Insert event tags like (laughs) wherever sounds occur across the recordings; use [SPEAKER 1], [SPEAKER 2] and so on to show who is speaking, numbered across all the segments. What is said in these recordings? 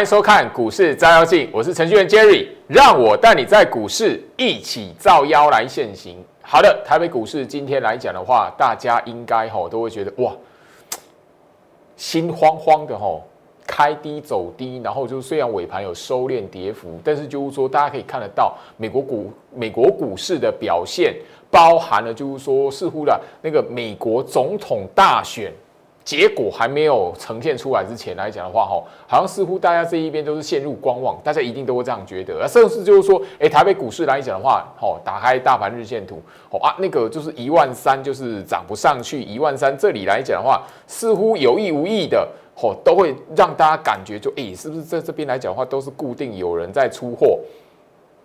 [SPEAKER 1] 欢迎收看股市照妖镜，我是程序员 Jerry，让我带你在股市一起照妖来现行。好的，台北股市今天来讲的话，大家应该吼都会觉得哇，心慌慌的吼，开低走低，然后就虽然尾盘有收敛跌幅，但是就是说大家可以看得到美国股美国股市的表现，包含了就是说似乎的那个美国总统大选。结果还没有呈现出来之前来讲的话，哈，好像似乎大家这一边都是陷入观望，大家一定都会这样觉得。而甚至就是说，哎，台北股市来讲的话，哦，打开大盘日线图，哦啊，那个就是一万三，就是涨不上去，一万三这里来讲的话，似乎有意无意的，吼，都会让大家感觉就，哎，是不是在这边来讲的话，都是固定有人在出货？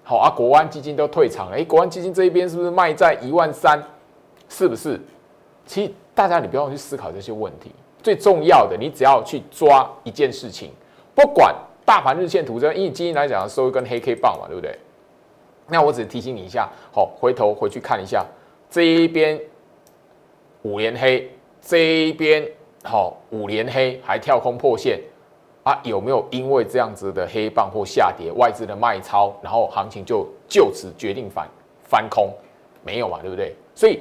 [SPEAKER 1] 好啊，国安基金都退场了，哎，国安基金这一边是不是卖在一万三？是不是？其。大家，你不用去思考这些问题。最重要的，你只要去抓一件事情，不管大盘日线图，这因为今天来讲收一根黑 K 棒嘛，对不对？那我只提醒你一下，好，回头回去看一下这一边五连黑，这一边好五连黑还跳空破线啊？有没有因为这样子的黑棒或下跌，外资的卖超，然后行情就就此决定反翻空？没有嘛，对不对？所以。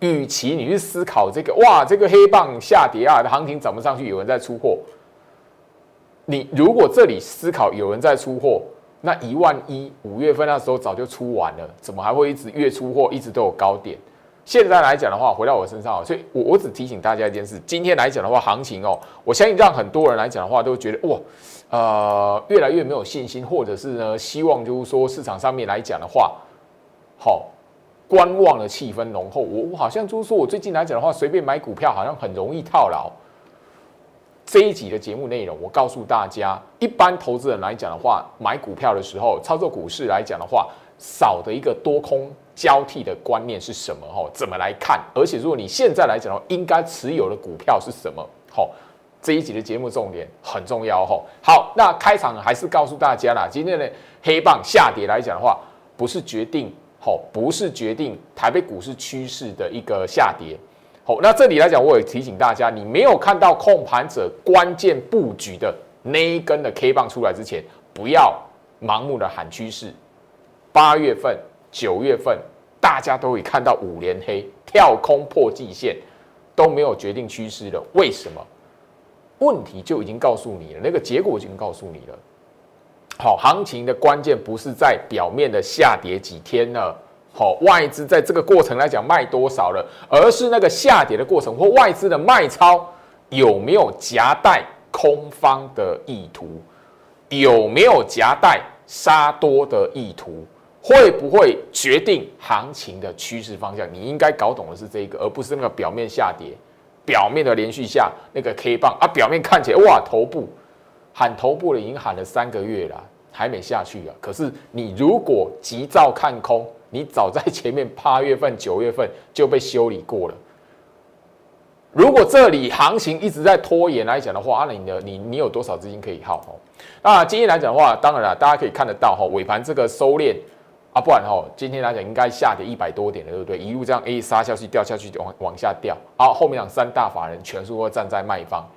[SPEAKER 1] 与其你去思考这个哇，这个黑棒下跌啊，行情涨不上去，有人在出货。你如果这里思考有人在出货，那一万一五月份那时候早就出完了，怎么还会一直越出货，一直都有高点？现在来讲的话，回到我身上，所以我我只提醒大家一件事：今天来讲的话，行情哦，我相信让很多人来讲的话，都觉得哇，呃，越来越没有信心，或者是呢，希望就是说市场上面来讲的话，好。观望的气氛浓厚，我我好像就是说我最近来讲的话，随便买股票好像很容易套牢。这一集的节目内容，我告诉大家，一般投资人来讲的话，买股票的时候，操作股市来讲的话，少的一个多空交替的观念是什么？哈，怎么来看？而且如果你现在来讲的话，应该持有的股票是什么？吼，这一集的节目重点很重要。哈，好，那开场还是告诉大家啦，今天的黑棒下跌来讲的话，不是决定。好，不是决定台北股市趋势的一个下跌。好，那这里来讲，我也提醒大家，你没有看到控盘者关键布局的那一根的 K 棒出来之前，不要盲目的喊趋势。八月份、九月份，大家都会看到五连黑跳空破季线，都没有决定趋势了。为什么？问题就已经告诉你了，那个结果已经告诉你了。好，行情的关键不是在表面的下跌几天了，好，外资在这个过程来讲卖多少了，而是那个下跌的过程或外资的卖超有没有夹带空方的意图，有没有夹带杀多的意图，会不会决定行情的趋势方向？你应该搞懂的是这个，而不是那个表面下跌，表面的连续下那个 K 棒啊，表面看起来哇头部。喊头部的已经喊了三个月了，还没下去啊！可是你如果急躁看空，你早在前面八月份、九月份就被修理过了。如果这里行情一直在拖延来讲的话，那你的你你有多少资金可以耗？那今天来讲的话，当然了，大家可以看得到哈，尾盘这个收敛啊，不然哈，今天来讲应该下跌一百多点了，对不对？一路这样 A 杀下去，掉下去往往下掉，啊，后面两三大法人全数会站在卖方。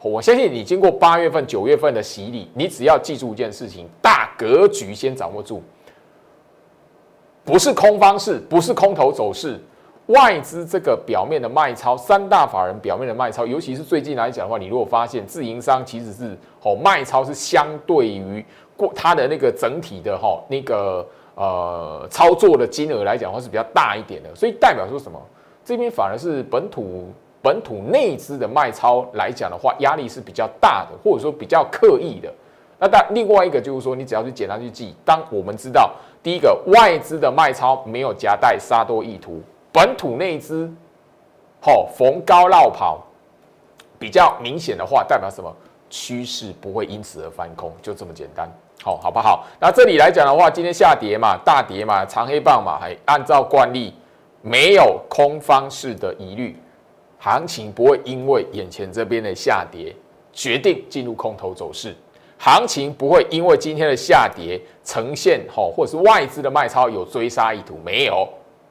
[SPEAKER 1] 我相信你经过八月份、九月份的洗礼，你只要记住一件事情：大格局先掌握住，不是空方式，不是空头走势，外资这个表面的卖超，三大法人表面的卖超，尤其是最近来讲的话，你如果发现自营商其实是哦卖超是相对于过它的那个整体的哈那个呃操作的金额来讲的话是比较大一点的，所以代表说什么？这边反而是本土。本土内资的卖超来讲的话，压力是比较大的，或者说比较刻意的。那但另外一个就是说，你只要去简单去记，当我们知道第一个外资的卖超没有夹带杀多意图，本土内资好逢高绕跑比较明显的话，代表什么？趋势不会因此而翻空，就这么简单，好好不好？那这里来讲的话，今天下跌嘛，大跌嘛，长黑棒嘛，还按照惯例没有空方式的疑虑。行情不会因为眼前这边的下跌决定进入空头走势，行情不会因为今天的下跌呈现好，或者是外资的卖超有追杀意图，没有，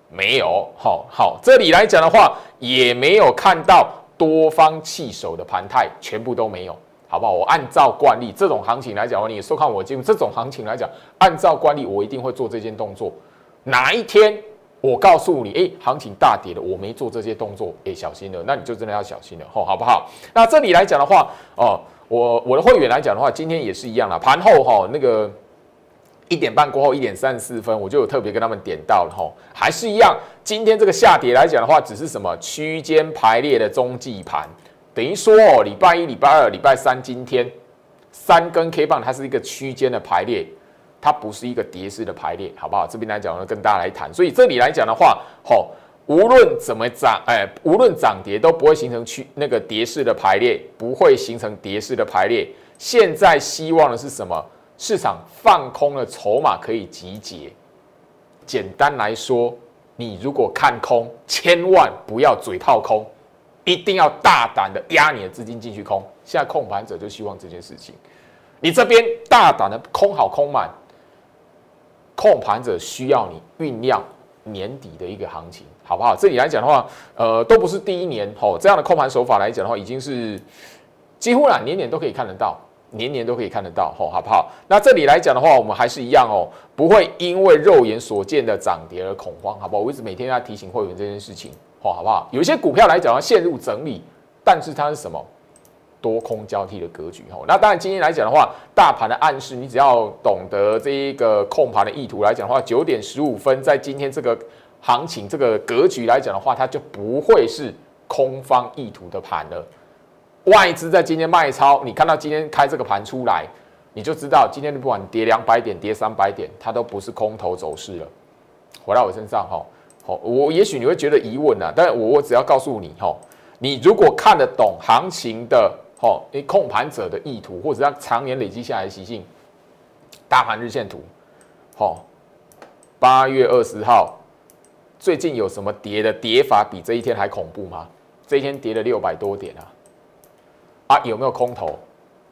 [SPEAKER 1] 没有，好好，这里来讲的话，也没有看到多方弃守的盘态，全部都没有，好不好？我按照惯例，这种行情来讲，你收看我节目，这种行情来讲，按照惯例，我一定会做这件动作。哪一天我告诉你，哎，行情大跌了，我没做这些动作，哎，小心了，那你就真的要小心了，吼，好不好？那这里来讲的话，哦，我我的会员来讲的话，今天也是一样了，盘后哈，那个一点半过后一点三十四分，我就有特别跟他们点到了，吼，还是一样，今天这个下跌来讲的话，只是什么区间排列的中继盘。等于说哦，礼拜一、礼拜二、礼拜三，今天三根 K 棒，它是一个区间的排列，它不是一个跌势的排列，好不好？这边来讲呢，跟大家来谈。所以这里来讲的话，吼，无论怎么涨，哎，无论涨跌都不会形成区那个跌势的排列，不会形成跌势的排列。现在希望的是什么？市场放空的筹码可以集结。简单来说，你如果看空，千万不要嘴套空。一定要大胆的压你的资金进去空，现在控盘者就希望这件事情，你这边大胆的空好空满，控盘者需要你酝酿年底的一个行情，好不好？这里来讲的话，呃，都不是第一年吼，这样的控盘手法来讲的话，已经是几乎啦，年年都可以看得到，年年都可以看得到吼，好不好？那这里来讲的话，我们还是一样哦，不会因为肉眼所见的涨跌而恐慌，好不好？我一直每天要提醒会员这件事情。吼好不好？有一些股票来讲要陷入整理，但是它是什么多空交替的格局？哈，那当然今天来讲的话，大盘的暗示，你只要懂得这一个控盘的意图来讲的话，九点十五分在今天这个行情这个格局来讲的话，它就不会是空方意图的盘了。外资在今天卖超，你看到今天开这个盘出来，你就知道今天不管跌两百点、跌三百点，它都不是空头走势了。回到我身上，哈。好，我也许你会觉得疑问啊，但我我只要告诉你，哈，你如果看得懂行情的，哈，你控盘者的意图，或者他常年累积下来的习性，大盘日线图，好，八月二十号，最近有什么跌的跌法比这一天还恐怖吗？这一天跌了六百多点啊，啊，有没有空头？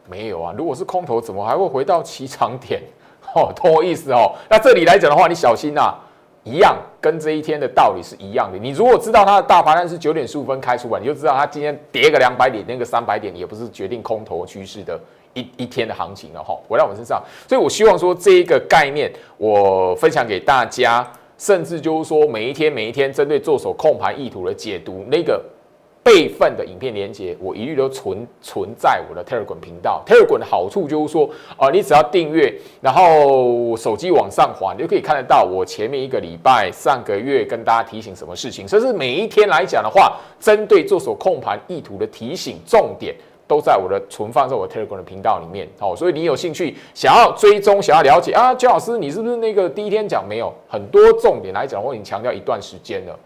[SPEAKER 1] 没有啊，如果是空头，怎么还会回到起涨点？(laughs) 哦，懂我意思哦？那这里来讲的话，你小心呐。一样，跟这一天的道理是一样的。你如果知道它的大盘量是九点十五分开出来，你就知道它今天跌个两百点，那个三百点也不是决定空头趋势的一一天的行情了哈。回到我身上，所以我希望说这一个概念，我分享给大家，甚至就是说每一天每一天针对做手控盘意图的解读那个。备份的影片连接，我一律都存存在我的 Telegram 频道。Telegram 的好处就是说，啊，你只要订阅，然后手机往上滑，你就可以看得到我前面一个礼拜、上个月跟大家提醒什么事情。甚至每一天来讲的话，针对做手控盘意图的提醒重点，都在我的存放在我 Telegram 的频道里面。好，所以你有兴趣想要追踪、想要了解啊，焦老师，你是不是那个第一天讲没有很多重点来讲，我已经强调一段时间了。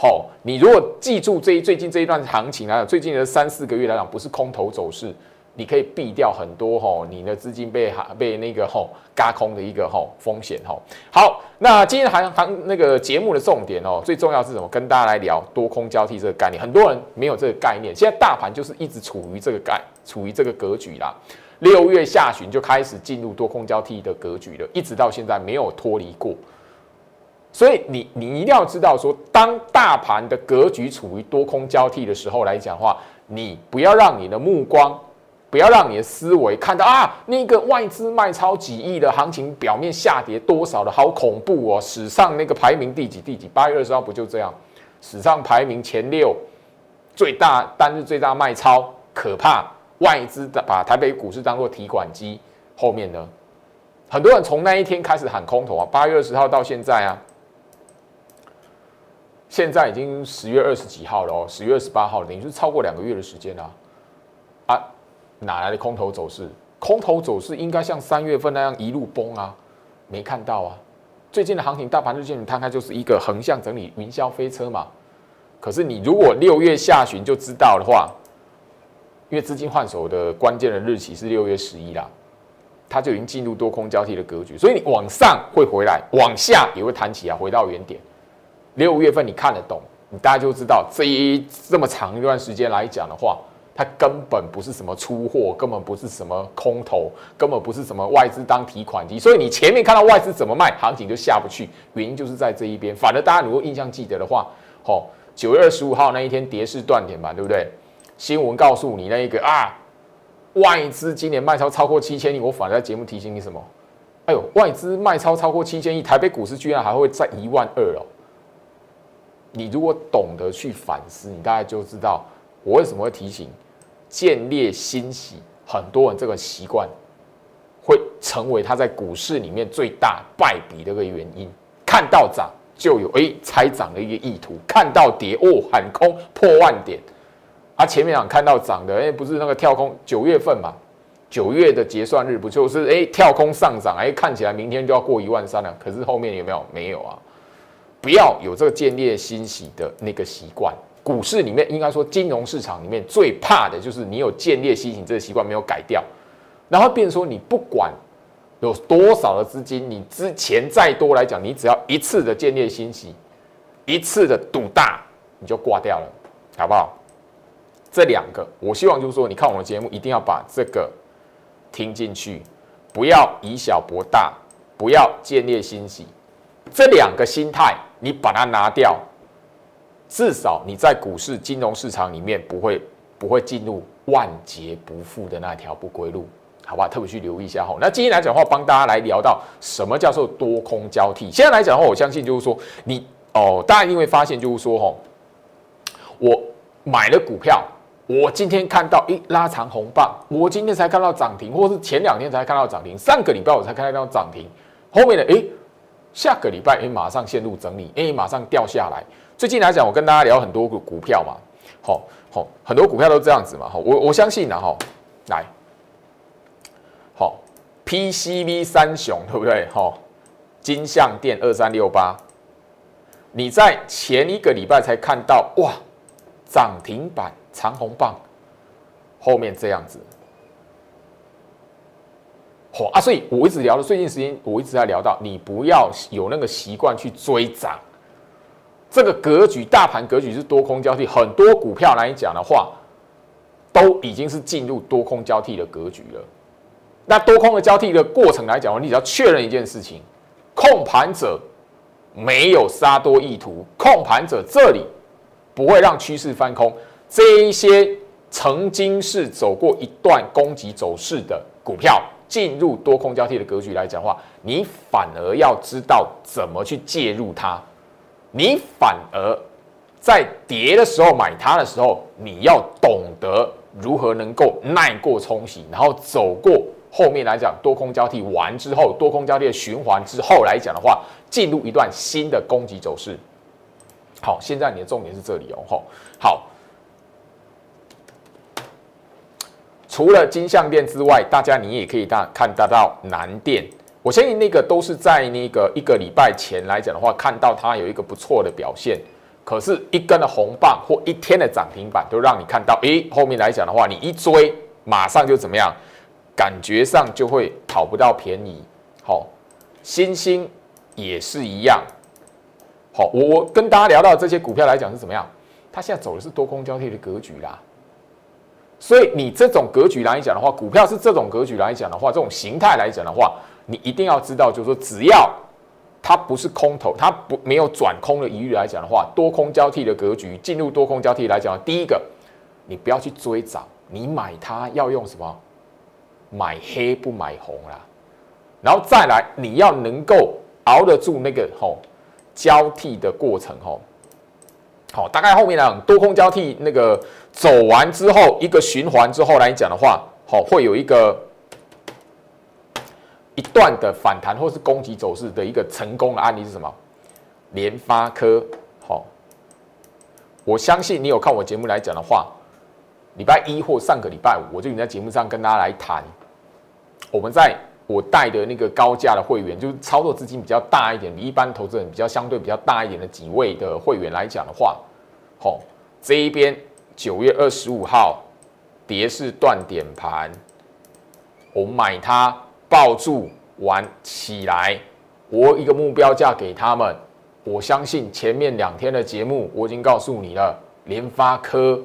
[SPEAKER 1] 好，你如果记住这最近这一段行情来讲，最近的三四个月来讲，不是空头走势，你可以避掉很多哈，你的资金被被那个哈嘎空的一个哈风险哈。好，那今天行行那个节目的重点哦，最重要是什么？跟大家来聊多空交替这个概念，很多人没有这个概念。现在大盘就是一直处于这个概，处于这个格局啦。六月下旬就开始进入多空交替的格局了，一直到现在没有脱离过。所以你你一定要知道说，当大盘的格局处于多空交替的时候来讲话，你不要让你的目光，不要让你的思维看到啊，那个外资卖超几亿的行情，表面下跌多少的好恐怖哦，史上那个排名第几第几？八月二十号不就这样？史上排名前六，最大单日最大卖超，可怕！外资的把台北股市当做提款机，后面呢，很多人从那一天开始喊空头啊，八月二十号到现在啊。现在已经十月二十几号了哦，十月二十八号，等于是超过两个月的时间了啊！哪来的空头走势？空头走势应该像三月份那样一路崩啊，没看到啊！最近的行情，大盘日线你摊开就是一个横向整理，云霄飞车嘛。可是你如果六月下旬就知道的话，因为资金换手的关键的日期是六月十一啦，它就已经进入多空交替的格局，所以你往上会回来，往下也会弹起啊，回到原点。六月份你看得懂，你大家就知道这一这么长一段时间来讲的话，它根本不是什么出货，根本不是什么空头，根本不是什么外资当提款机，所以你前面看到外资怎么卖，行情就下不去，原因就是在这一边。反正大家如果印象记得的话，哦，九月二十五号那一天跌势断点嘛，对不对？新闻告诉你那一个啊，外资今年卖超超过七千亿，我反而在节目提醒你什么？哎呦，外资卖超超过七千亿，台北股市居然还会在一万二哦！你如果懂得去反思，你大概就知道我为什么会提醒建立欣喜，很多人这个习惯会成为他在股市里面最大败笔的一个原因。看到涨就有哎猜涨的一个意图，看到跌哦喊空破万点。啊，前面讲看到涨的，哎，不是那个跳空，九月份嘛，九月的结算日不就是哎跳空上涨，哎，看起来明天就要过一万三了，可是后面有没有？没有啊，不要有这个建立欣喜的那个习惯。股市里面应该说金融市场里面最怕的就是你有建立欣喜这个习惯没有改掉，然后变成说你不管有多少的资金，你之前再多来讲，你只要一次的建立欣喜，一次的赌大，你就挂掉了，好不好？这两个，我希望就是说，你看我的节目一定要把这个听进去，不要以小博大，不要建立欣喜，这两个心态你把它拿掉，至少你在股市金融市场里面不会不会进入万劫不复的那条不归路，好吧？特别去留意一下哈。那今天来讲的话，帮大家来聊到什么叫做多空交替。现在来讲的话，我相信就是说，你哦，大家一定会发现就是说，哈，我买了股票。我今天看到一拉长红棒，我今天才看到涨停，或是前两天才看到涨停，上个礼拜我才看到涨停，后面的哎，下个礼拜哎马上陷入整理，哎马上掉下来。最近来讲，我跟大家聊很多股股票嘛，好好很多股票都这样子嘛，好我我相信呢哈，来，好 PCV 三雄对不对？好金相店二三六八，你在前一个礼拜才看到哇涨停板。长红棒后面这样子，好啊，所以我一直聊的最近时间，我一直在聊到，你不要有那个习惯去追涨。这个格局，大盘格局是多空交替，很多股票来讲的话，都已经是进入多空交替的格局了。那多空的交替的过程来讲，你只要确认一件事情：控盘者没有杀多意图，控盘者这里不会让趋势翻空。这一些曾经是走过一段攻击走势的股票，进入多空交替的格局来讲的话，你反而要知道怎么去介入它。你反而在跌的时候买它的时候，你要懂得如何能够耐过冲洗，然后走过后面来讲多空交替完之后，多空交替的循环之后来讲的话，进入一段新的攻击走势。好，现在你的重点是这里哦，好。除了金项店之外，大家你也可以大看得到南电。我相信那个都是在那个一个礼拜前来讲的话，看到它有一个不错的表现。可是，一根的红棒或一天的涨停板，都让你看到，诶，后面来讲的话，你一追，马上就怎么样？感觉上就会讨不到便宜。好，星星也是一样。好，我我跟大家聊到这些股票来讲是怎么样？它现在走的是多空交替的格局啦。所以你这种格局来讲的话，股票是这种格局来讲的话，这种形态来讲的话，你一定要知道，就是说，只要它不是空头，它不没有转空的疑虑来讲的话，多空交替的格局进入多空交替来讲，第一个，你不要去追涨，你买它要用什么？买黑不买红啦。然后再来，你要能够熬得住那个吼交替的过程吼。好，大概后面呢，多空交替那个走完之后，一个循环之后来讲的话，好，会有一个一段的反弹或是攻击走势的一个成功的案例是什么？联发科，好，我相信你有看我节目来讲的话，礼拜一或上个礼拜五，我就已经在节目上跟大家来谈，我们在。我带的那个高价的会员，就是操作资金比较大一点，比一般投资人比较相对比较大一点的几位的会员来讲的话，好，这一边九月二十五号跌势断点盘，我买它抱住玩起来，我一个目标价给他们，我相信前面两天的节目我已经告诉你了，联发科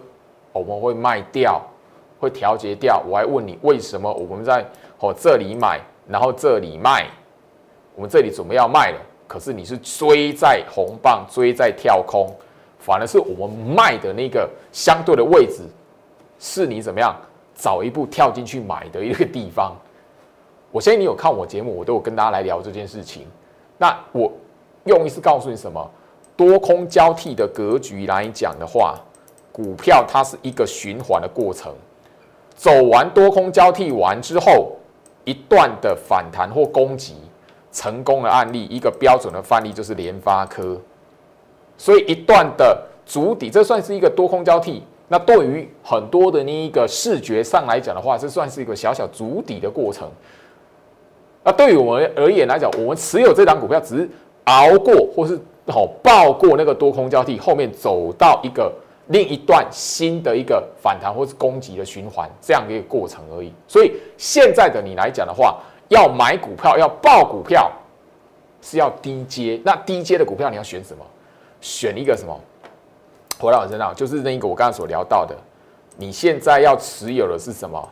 [SPEAKER 1] 我们会卖掉，会调节掉，我还问你为什么我们在哦这里买。然后这里卖，我们这里准备要卖了，可是你是追在红棒，追在跳空，反而是我们卖的那个相对的位置，是你怎么样早一步跳进去买的一个地方。我相信你有看我节目，我都有跟大家来聊这件事情。那我用意是告诉你什么？多空交替的格局来讲的话，股票它是一个循环的过程。走完多空交替完之后，一段的反弹或攻击成功的案例，一个标准的范例就是联发科。所以一段的主底，这算是一个多空交替。那对于很多的那一个视觉上来讲的话，这算是一个小小主底的过程。那对于我们而言来讲，我们持有这档股票，只是熬过或是好爆过那个多空交替，后面走到一个另一段新的一个反弹或是攻击的循环这样的一个过程而已。所以现在的你来讲的话，要买股票要爆股票，是要低阶。那低阶的股票你要选什么？选一个什么？回到我身上，就是那一个我刚才所聊到的，你现在要持有的是什么？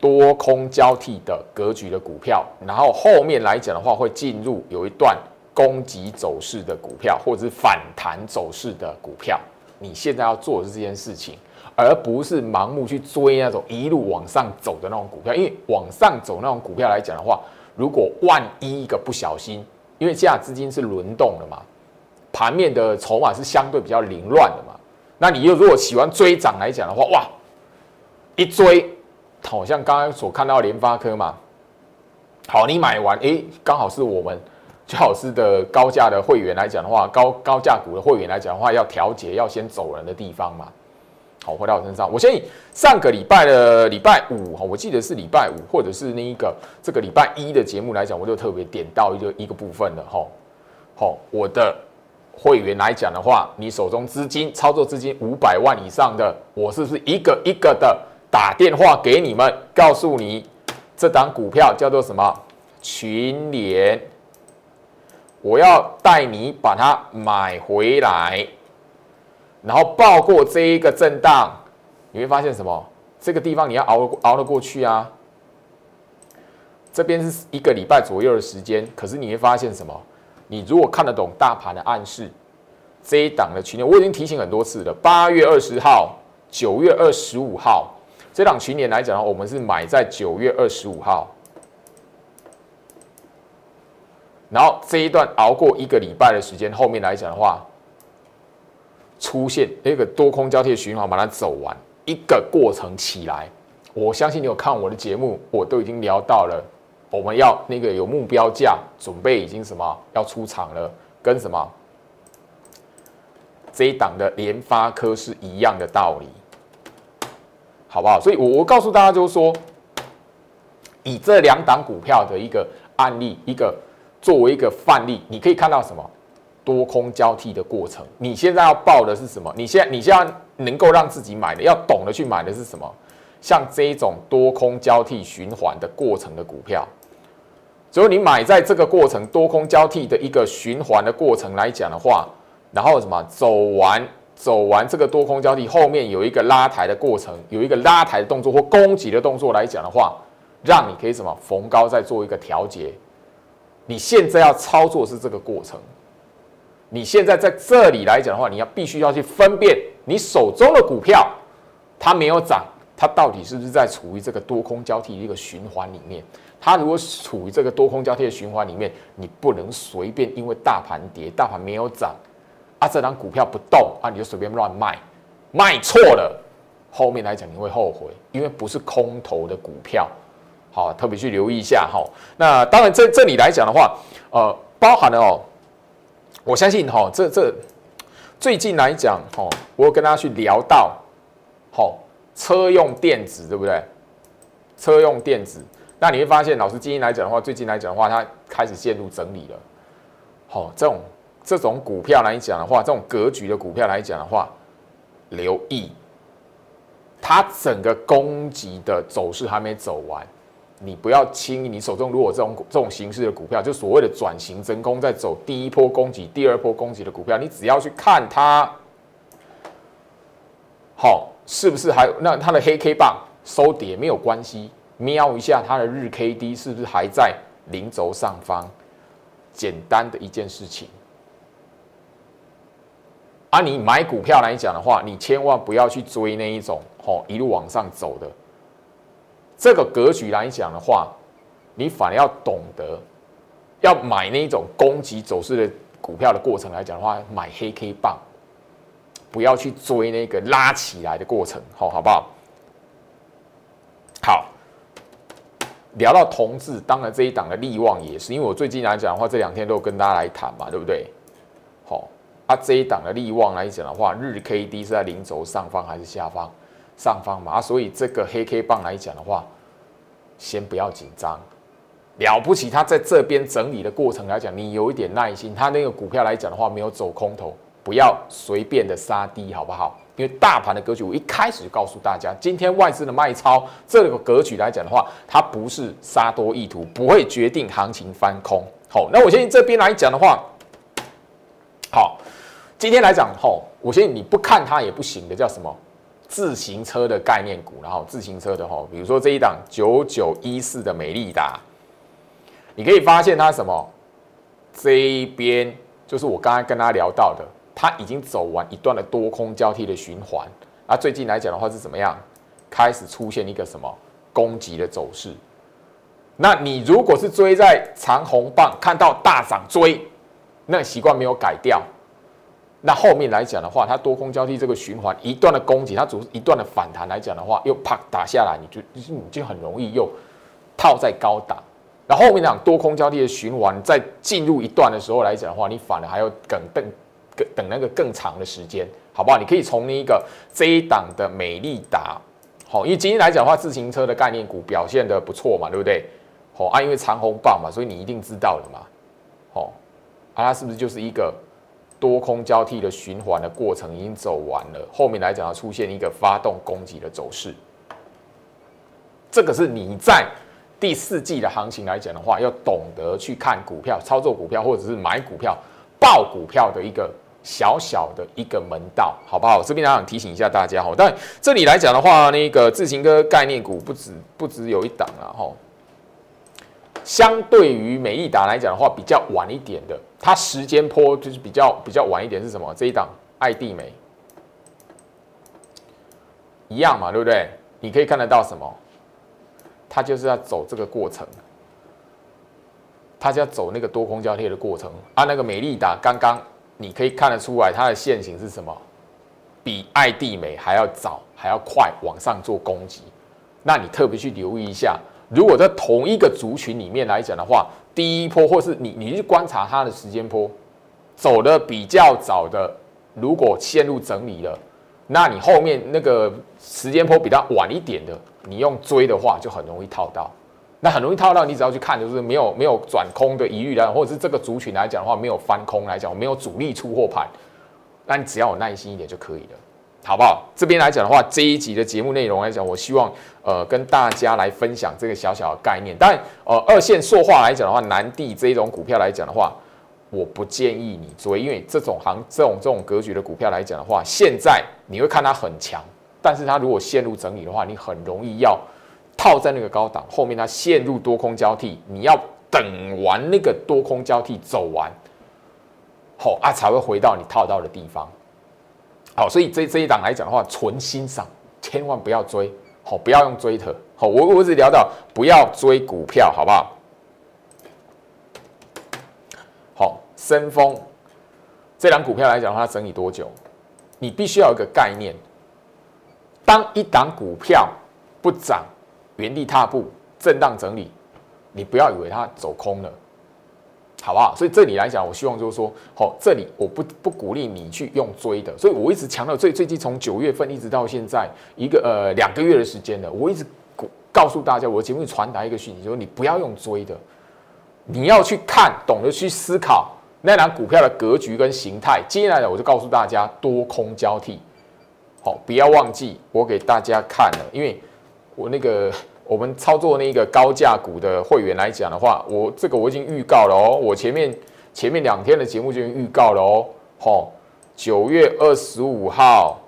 [SPEAKER 1] 多空交替的格局的股票，然后后面来讲的话，会进入有一段攻击走势的股票，或者是反弹走势的股票。你现在要做的是这件事情，而不是盲目去追那种一路往上走的那种股票。因为往上走那种股票来讲的话，如果万一一个不小心，因为现在资金是轮动的嘛，盘面的筹码是相对比较凌乱的嘛，那你又如果喜欢追涨来讲的话，哇，一追。好像刚刚所看到联发科嘛，好，你买完，哎，刚好是我们最好是的高价的会员来讲的话，高高价股的会员来讲的话，要调节要先走人的地方嘛。好，回到我身上，我相信上个礼拜的礼拜五，哈，我记得是礼拜五，或者是那一个这个礼拜一的节目来讲，我就特别点到一个一个部分了，哈，好，我的会员来讲的话，你手中资金操作资金五百万以上的，我是不是一个一个的？打电话给你们，告诉你这档股票叫做什么群联，我要带你把它买回来，然后爆过这一个震荡，你会发现什么？这个地方你要熬熬得过去啊。这边是一个礼拜左右的时间，可是你会发现什么？你如果看得懂大盘的暗示，这一档的群联，我已经提醒很多次了。八月二十号、九月二十五号。这档群年来讲，我们是买在九月二十五号，然后这一段熬过一个礼拜的时间，后面来讲的话，出现那个多空交替的循环，把它走完一个过程起来。我相信你有看我的节目，我都已经聊到了，我们要那个有目标价，准备已经什么要出场了，跟什么这一档的联发科是一样的道理。好不好？所以，我我告诉大家，就是说，以这两档股票的一个案例，一个作为一个范例，你可以看到什么多空交替的过程。你现在要报的是什么？你现在你现在能够让自己买的，要懂得去买的是什么？像这种多空交替循环的过程的股票，只有你买在这个过程多空交替的一个循环的过程来讲的话，然后什么走完。走完这个多空交替，后面有一个拉抬的过程，有一个拉抬的动作或攻击的动作来讲的话，让你可以什么逢高再做一个调节。你现在要操作是这个过程。你现在在这里来讲的话，你要必须要去分辨你手中的股票，它没有涨，它到底是不是在处于这个多空交替的一个循环里面？它如果处于这个多空交替的循环里面，你不能随便因为大盘跌，大盘没有涨。啊，这张股票不动啊，你就随便乱卖，卖错了，后面来讲你会后悔，因为不是空头的股票，好，特别去留意一下哈。那当然，这这里来讲的话，呃，包含了哦，我相信哈，这这最近来讲哈，我有跟大家去聊到，好，车用电子对不对？车用电子，那你会发现，老师今天来讲的话，最近来讲的话，它开始陷入整理了，好，这种。这种股票来讲的话，这种格局的股票来讲的话，留意，它整个攻击的走势还没走完，你不要轻易。你手中如果这种这种形式的股票，就所谓的转型真空，在走第一波攻击、第二波攻击的股票，你只要去看它，好，是不是还那它的黑 K 棒收跌没有关系，瞄一下它的日 K D 是不是还在零轴上方，简单的一件事情。啊，你买股票来讲的话，你千万不要去追那一种好一路往上走的这个格局来讲的话，你反而要懂得要买那种攻击走势的股票的过程来讲的话，买黑 K 棒，不要去追那个拉起来的过程，好好不好？好。聊到同志，当然这一档的利旺也是，因为我最近来讲的话，这两天都有跟大家来谈嘛，对不对？好，啊这一档的利旺来讲的话，日 K D 是在零轴上方还是下方？上方嘛，啊，所以这个黑 K 棒来讲的话，先不要紧张，了不起，它在这边整理的过程来讲，你有一点耐心，它那个股票来讲的话，没有走空头，不要随便的杀低，好不好？因为大盘的格局，我一开始就告诉大家，今天外资的卖超这个格局来讲的话，它不是杀多意图，不会决定行情翻空。好，那我相信这边来讲的话，好，今天来讲，吼，我相信你不看它也不行的，叫什么？自行车的概念股，然后自行车的吼，比如说这一档九九一四的美利达，你可以发现它什么？这一边就是我刚才跟大家聊到的。它已经走完一段的多空交替的循环，那最近来讲的话是怎么样？开始出现一个什么攻击的走势？那你如果是追在长红棒，看到大涨追，那习惯没有改掉，那后面来讲的话，它多空交替这个循环一段的攻击，它主一段的反弹来讲的话，又啪打下来，你就你就很容易又套在高档。那后面讲多空交替的循环，在进入一段的时候来讲的话，你反而还要等等。等那个更长的时间，好不好？你可以从那个这一档的美利达，好，因为今天来讲的话，自行车的概念股表现的不错嘛，对不对？好啊，因为长虹棒嘛，所以你一定知道的嘛，好，啊，它是不是就是一个多空交替的循环的过程已经走完了？后面来讲要出现一个发动攻击的走势，这个是你在第四季的行情来讲的话，要懂得去看股票、操作股票或者是买股票、报股票的一个。小小的一个门道，好不好？这边还想提醒一下大家哈。但这里来讲的话，那个自行车概念股不止不止有一档了哈。相对于美利达来讲的话，比较晚一点的，它时间坡就是比较比较晚一点是什么？这一档爱地美一样嘛，对不对？你可以看得到什么？它就是要走这个过程，它就要走那个多空交替的过程啊。那个美利达刚刚。你可以看得出来，它的线型是什么？比爱地美还要早，还要快往上做攻击。那你特别去留意一下，如果在同一个族群里面来讲的话，第一波或是你你去观察它的时间波，走的比较早的，如果陷入整理了，那你后面那个时间波比较晚一点的，你用追的话就很容易套到。那很容易套到，你只要去看，就是没有 (laughs) 没有转空的疑虑来或者是这个族群来讲的话，没有翻空来讲，没有主力出货盘，那你只要有耐心一点就可以了，好不好？这边来讲的话，这一集的节目内容来讲，我希望呃跟大家来分享这个小小的概念。但呃二线塑化来讲的话，南地这一种股票来讲的话，我不建议你追，因为这种行这种这种格局的股票来讲的话，现在你会看它很强，但是它如果陷入整理的话，你很容易要。套在那个高档后面，它陷入多空交替，你要等完那个多空交替走完，好啊才会回到你套到的地方。好，所以这这一档来讲的话，纯欣赏，千万不要追，好，不要用追的。好，我我只聊到不要追股票，好不好？好，深丰这档股票来讲的话，整理多久？你必须要有个概念，当一档股票不涨。原地踏步，震荡整理，你不要以为它走空了，好不好？所以这里来讲，我希望就是说，好，这里我不不鼓励你去用追的，所以我一直强调，最最近从九月份一直到现在一个呃两个月的时间了，我一直告诉大家，我的节目传达一个讯息，就是你不要用追的，你要去看，懂得去思考那档股票的格局跟形态。接下来我就告诉大家，多空交替，好，不要忘记我给大家看了，因为。我那个我们操作那个高价股的会员来讲的话，我这个我已经预告了哦，我前面前面两天的节目就已经预告了哦，好，九月二十五号，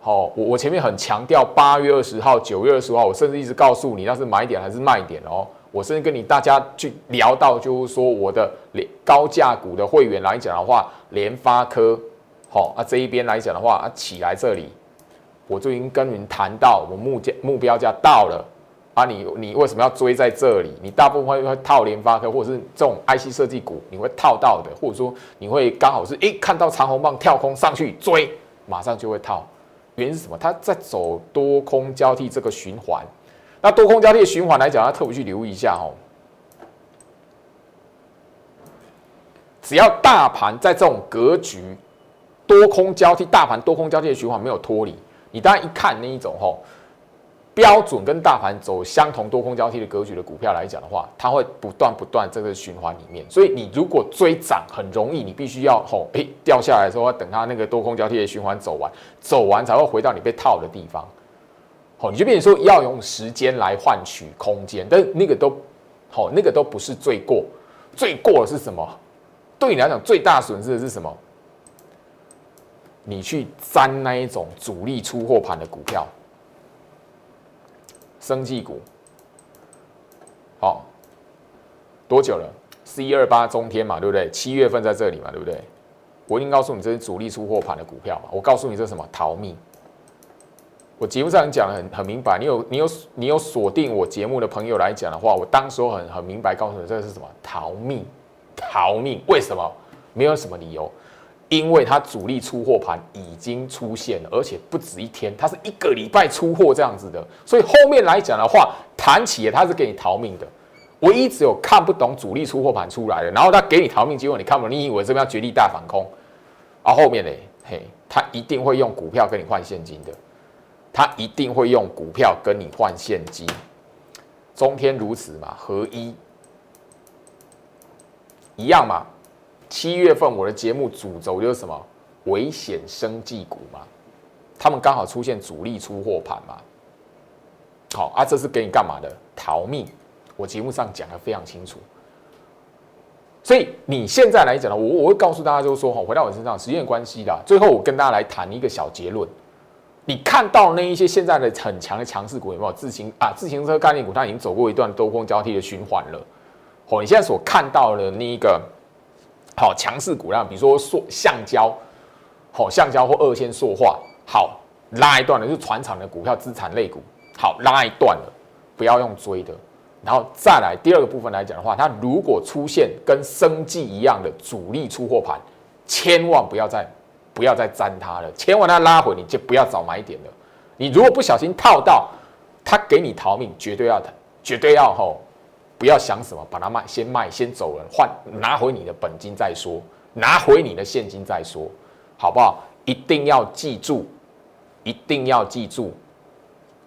[SPEAKER 1] 好，我我前面很强调八月二十号、九月二十号，我甚至一直告诉你那是买点还是卖点哦，我甚至跟你大家去聊到，就是说我的连高价股的会员来讲的话，联发科，好啊这一边来讲的话啊起来这里。我就已经跟您谈到，我目价目标价到了啊，你你为什么要追在这里？你大部分会套联发科，或者是这种 IC 设计股，你会套到的，或者说你会刚好是诶看到长红棒跳空上去追，马上就会套。原因是什么？它在走多空交替这个循环。那多空交替循环来讲，要特别去留意一下哦。只要大盘在这种格局多空交替，大盘多空交替的循环没有脱离，你当然一看那一种吼标准跟大盘走相同多空交替的格局的股票来讲的话，它会不断不断这个循环里面。所以你如果追涨很容易，你必须要吼诶掉下来的时候，等它那个多空交替的循环走完，走完才会回到你被套的地方。好，你就变成说要用时间来换取空间，但那个都好，那个都不是罪过，罪过的是什么？对你来讲，最大损失的是什么？你去沾那一种主力出货盘的股票，生技股，好，多久了？四一二八中天嘛，对不对？七月份在这里嘛，对不对？我已经告诉你，这是主力出货盘的股票嘛。我告诉你，这是什么？逃命！我节目上讲的很很明白，你有你有你有锁定我节目的朋友来讲的话，我当时很很明白告诉你，这是什么？逃命！逃命？为什么？没有什么理由，因为它主力出货盘已经出现了，而且不止一天，它是一个礼拜出货这样子的，所以后面来讲的话，谈起它是给你逃命的。唯一只有看不懂主力出货盘出来了，然后他给你逃命，结果你看不懂，你以为这边要绝地大反攻，而后面呢，嘿，他一定会用股票跟你换现金的，他一定会用股票跟你换现金，中天如此嘛，合一。一样嘛，七月份我的节目主轴就是什么危险生技股嘛，他们刚好出现主力出货盘嘛，好啊，这是给你干嘛的？逃命！我节目上讲的非常清楚，所以你现在来讲呢，我我会告诉大家就是说哈，回到我身上，时间关系的，最后我跟大家来谈一个小结论，你看到那一些现在的很强的强势股有没有？自行啊，自行车概念股它已经走过一段多空交替的循环了。哦，你现在所看到的那一个好强势股量，比如说塑橡胶，好橡胶或二线塑化，好拉一段的，就是船厂的股票资产类股，好拉一段了，不要用追的。然后再来第二个部分来讲的话，它如果出现跟生计一样的主力出货盘，千万不要再不要再沾它了，千万它拉回你就不要找买点了。你如果不小心套到，它给你逃命，绝对要绝对要吼。不要想什么，把它卖，先卖，先走人，换拿回你的本金再说，拿回你的现金再说，好不好？一定要记住，一定要记住，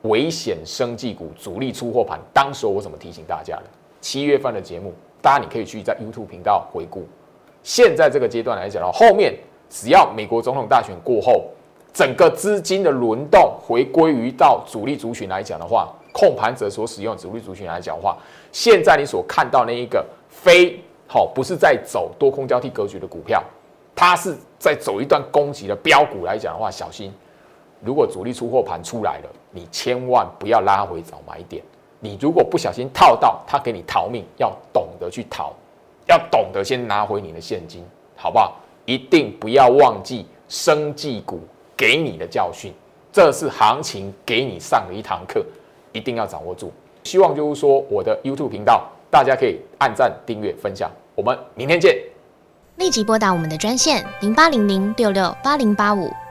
[SPEAKER 1] 危险生技股主力出货盘。当时我怎么提醒大家的？七月份的节目，大家你可以去在 YouTube 频道回顾。现在这个阶段来讲的话，后面只要美国总统大选过后，整个资金的轮动回归于到主力族群来讲的话。控盘者所使用主力族群来讲的话，现在你所看到那一个非好不是在走多空交替格局的股票，它是在走一段攻击的标股来讲的话，小心，如果主力出货盘出来了，你千万不要拉回找买点。你如果不小心套到，他给你逃命，要懂得去逃，要懂得先拿回你的现金，好不好？一定不要忘记生技股给你的教训，这是行情给你上的一堂课。一定要掌握住，希望就是说我的 YouTube 频道，大家可以按赞、订阅、分享，我们明天见。立即拨打我们的专线零八零零六六八零八五